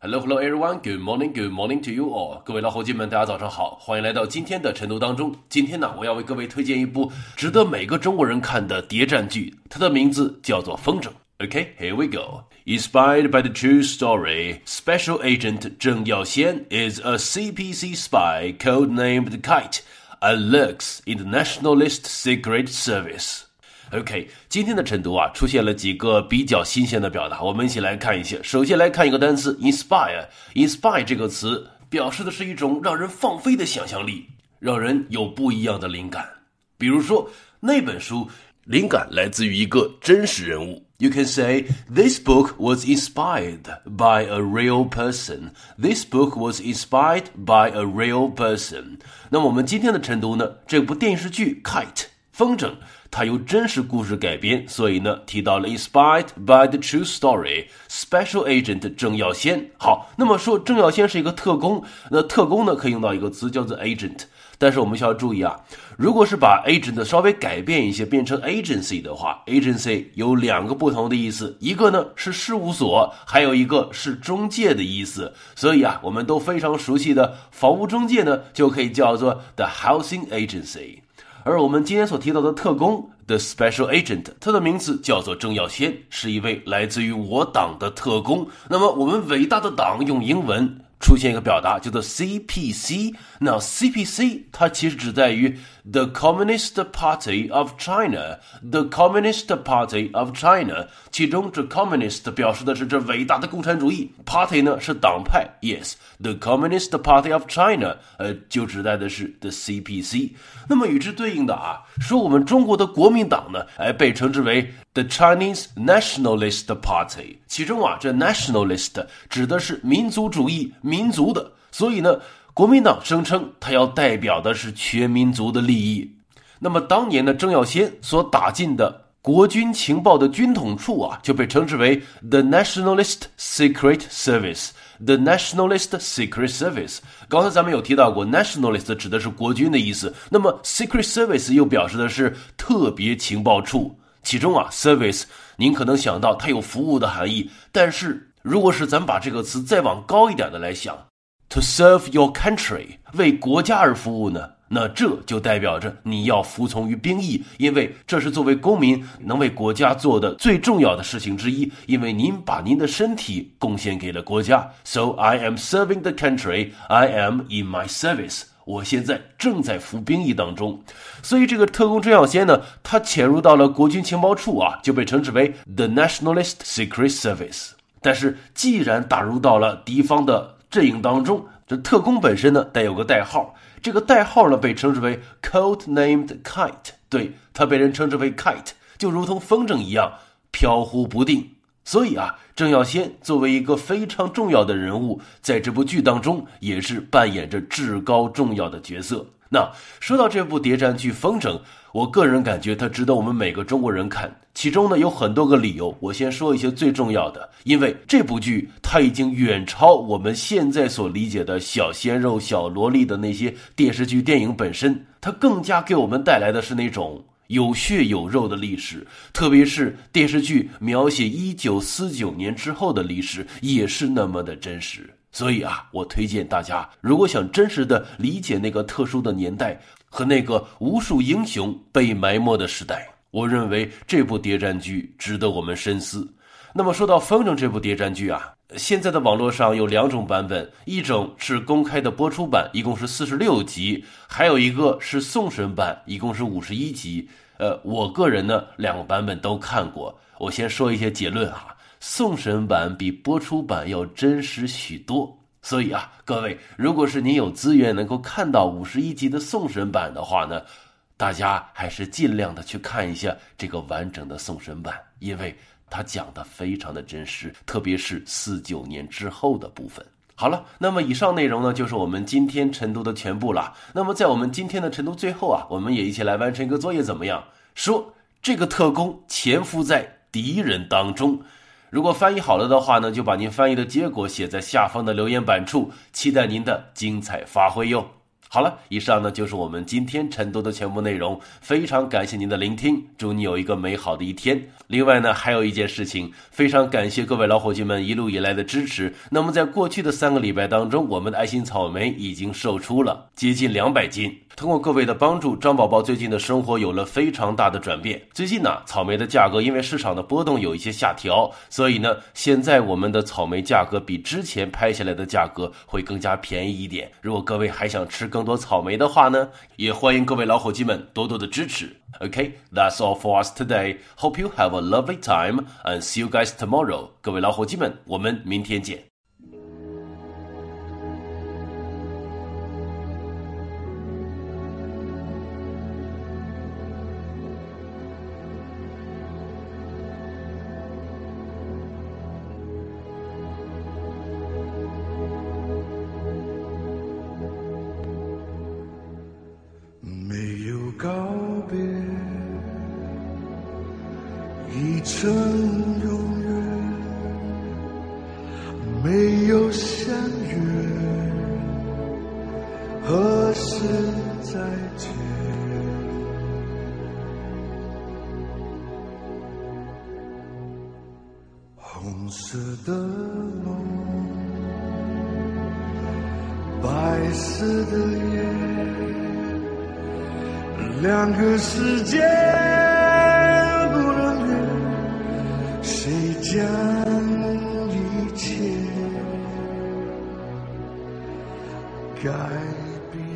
Hello, hello, everyone. Good morning, good morning to you all. 各位老伙计们，大家早上好，欢迎来到今天的晨读当中。今天呢，我要为各位推荐一部值得每个中国人看的谍战剧，它的名字叫做《风筝》。Okay, here we go. Inspired by the true story, Special Agent Zheng Yaoxian is a CPC spy codenamed Kite and lurks in the Nationalist Secret Service. OK，今天的晨读啊，出现了几个比较新鲜的表达，我们一起来看一下。首先来看一个单词 inspire。inspire 这个词表示的是一种让人放飞的想象力，让人有不一样的灵感。比如说那本书，灵感来自于一个真实人物。You can say this book was inspired by a real person. This book was inspired by a real person. 那么我们今天的晨读呢？这部电视剧《Kite》风筝。它由真实故事改编，所以呢提到了 inspired by the true story。Special Agent 郑耀先。好，那么说郑耀先是一个特工，那特工呢可以用到一个词叫做 agent。但是我们需要注意啊，如果是把 agent 稍微改变一些，变成 agency 的话，agency 有两个不同的意思，一个呢是事务所，还有一个是中介的意思。所以啊，我们都非常熟悉的房屋中介呢，就可以叫做 the housing agency。而我们今天所提到的特工，the special agent，他的名字叫做郑耀先，是一位来自于我党的特工。那么，我们伟大的党用英文。出现一个表达叫做 CPC，那 CPC 它其实只在于 the Communist Party of China，the Communist Party of China，其中这 Communist 表示的是这伟大的共产主义，Party 呢是党派，Yes，the Communist Party of China，呃，就指代的是 the CPC。那么与之对应的啊，说我们中国的国民党呢，哎，被称之为 the Chinese Nationalist Party，其中啊，这 Nationalist 指的是民族主义。民族的，所以呢， 国民党声称他要代表的是全民族的利益。那么当年的郑耀先所打进的国军情报的军统处啊，就被称之为 The Nationalist Secret Service。The Nationalist Secret Service。刚才咱们有提到过，Nationalist 指的是国军的意思，那么 Secret Service 又表示的是特别情报处。其中啊，Service，您可能想到它有服务的含义，但是。如果是咱们把这个词再往高一点的来想，to serve your country，为国家而服务呢，那这就代表着你要服从于兵役，因为这是作为公民能为国家做的最重要的事情之一。因为您把您的身体贡献给了国家，so I am serving the country. I am in my service. 我现在正在服兵役当中。所以这个特工郑耀先呢，他潜入到了国军情报处啊，就被称之为 the Nationalist Secret Service。但是，既然打入到了敌方的阵营当中，这特工本身呢带有个代号，这个代号呢被称之为 “code named Kite”，对，他被人称之为 Kite，就如同风筝一样飘忽不定。所以啊，郑耀先作为一个非常重要的人物，在这部剧当中也是扮演着至高重要的角色。那说到这部谍战剧《风筝》，我个人感觉它值得我们每个中国人看。其中呢有很多个理由，我先说一些最重要的。因为这部剧它已经远超我们现在所理解的小鲜肉、小萝莉的那些电视剧、电影本身，它更加给我们带来的是那种有血有肉的历史。特别是电视剧描写一九四九年之后的历史，也是那么的真实。所以啊，我推荐大家，如果想真实的理解那个特殊的年代和那个无数英雄被埋没的时代，我认为这部谍战剧值得我们深思。那么说到《风筝》这部谍战剧啊，现在的网络上有两种版本，一种是公开的播出版，一共是四十六集；还有一个是送审版，一共是五十一集。呃，我个人呢，两个版本都看过。我先说一些结论哈。送审版比播出版要真实许多，所以啊，各位，如果是您有资源能够看到五十一集的送审版的话呢，大家还是尽量的去看一下这个完整的送审版，因为它讲的非常的真实，特别是四九年之后的部分。好了，那么以上内容呢，就是我们今天晨读的全部了。那么在我们今天的晨读最后啊，我们也一起来完成一个作业，怎么样？说这个特工潜伏在敌人当中。如果翻译好了的话呢，就把您翻译的结果写在下方的留言板处，期待您的精彩发挥哟。好了，以上呢就是我们今天晨读的全部内容。非常感谢您的聆听，祝你有一个美好的一天。另外呢，还有一件事情，非常感谢各位老伙计们一路以来的支持。那么在过去的三个礼拜当中，我们的爱心草莓已经售出了接近两百斤。通过各位的帮助，张宝宝最近的生活有了非常大的转变。最近呢，草莓的价格因为市场的波动有一些下调，所以呢，现在我们的草莓价格比之前拍下来的价格会更加便宜一点。如果各位还想吃更多草莓的话呢，也欢迎各位老伙计们多多的支持。OK，that's all for us today. Hope you have a lovely time and see you guys tomorrow. 各位老伙计们，我们明天见。已成永远，没有相约，何时再见？红色的梦，白色的夜。两个世界将一切改变？